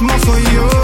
mismo soy yo.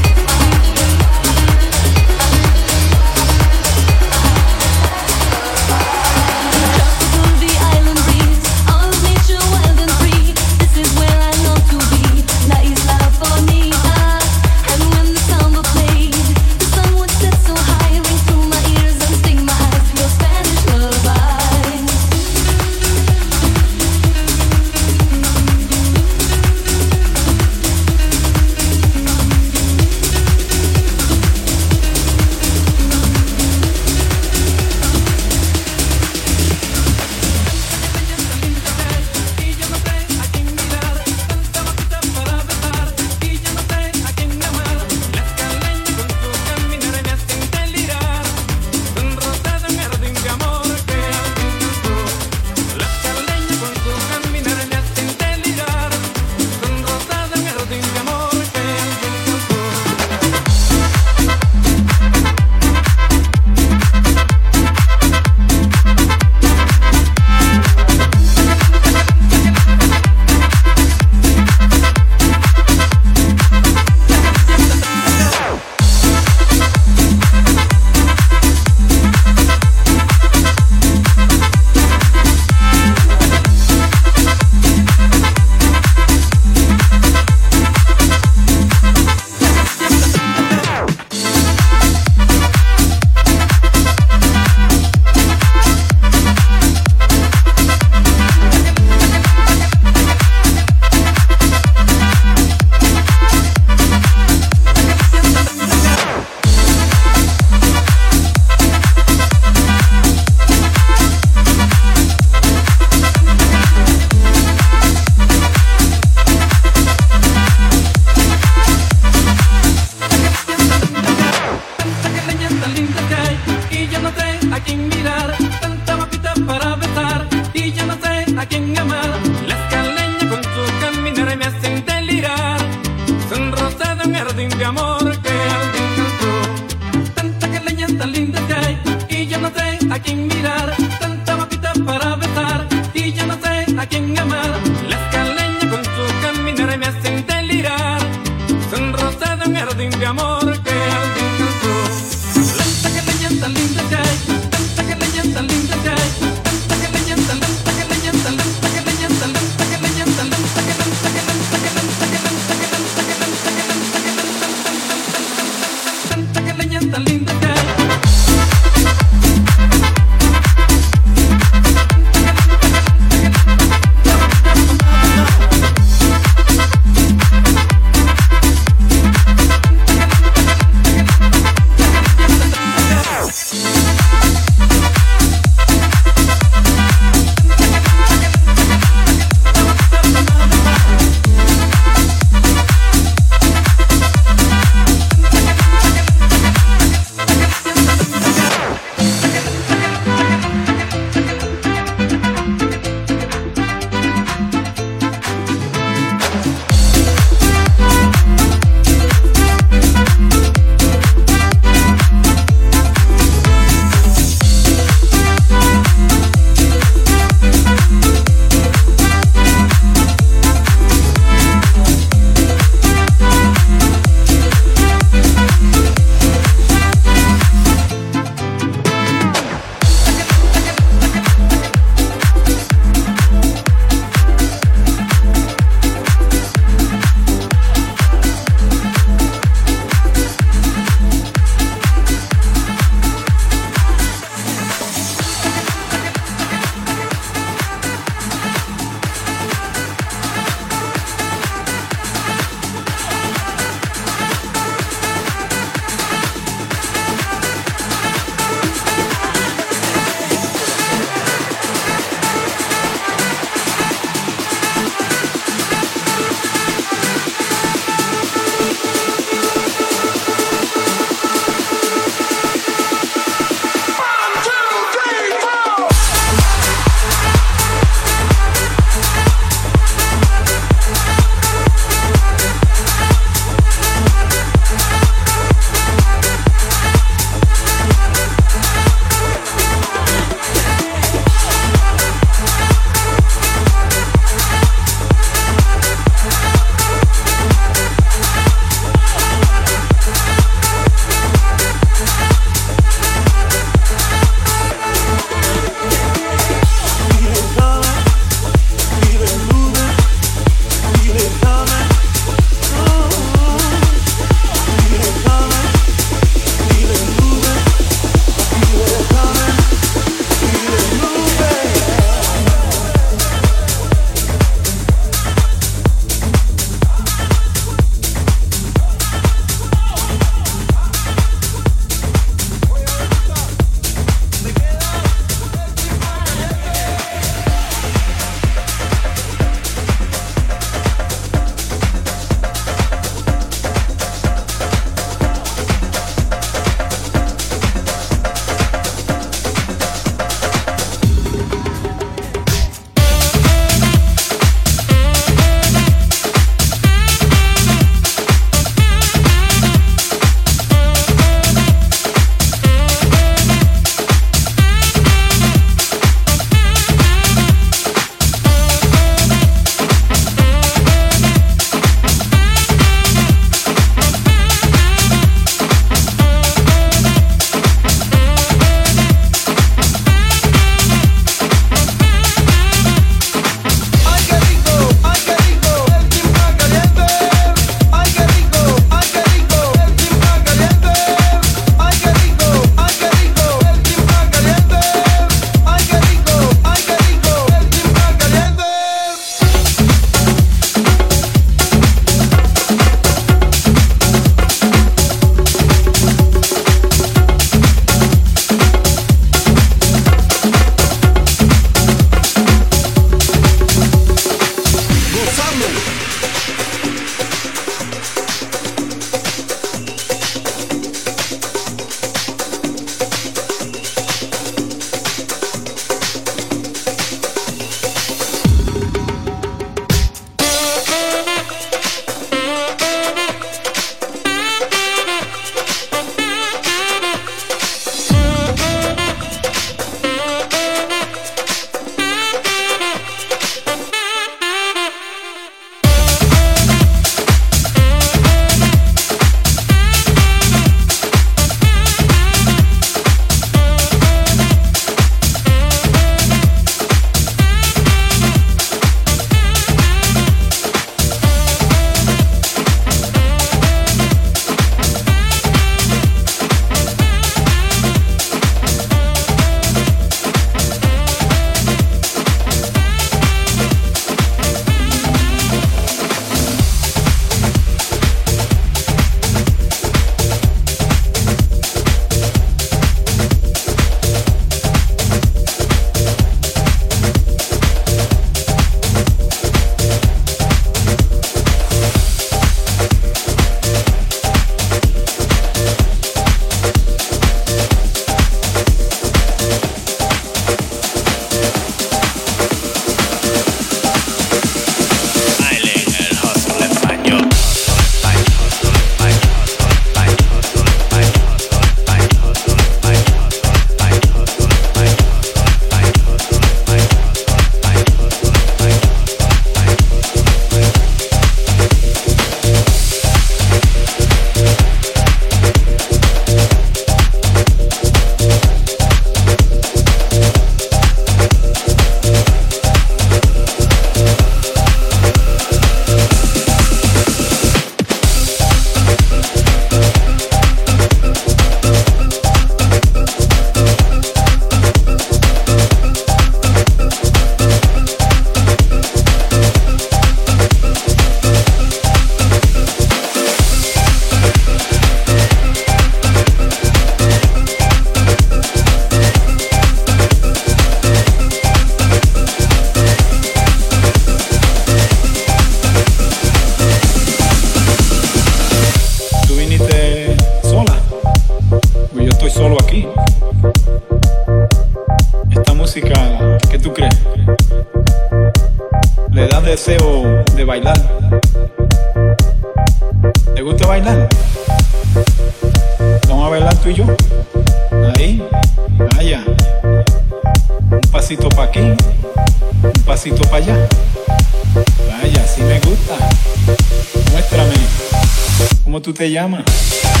Te llamas?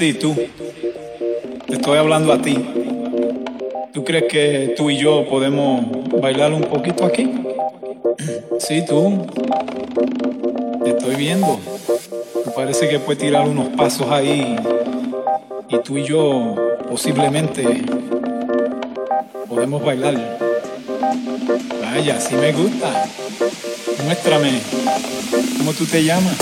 Sí, tú. Te estoy hablando a ti. ¿Tú crees que tú y yo podemos bailar un poquito aquí? Sí, tú. Te estoy viendo. Me parece que puedes tirar unos pasos ahí. Y tú y yo posiblemente podemos bailar. Vaya, sí me gusta. Muéstrame. ¿Cómo tú te llamas?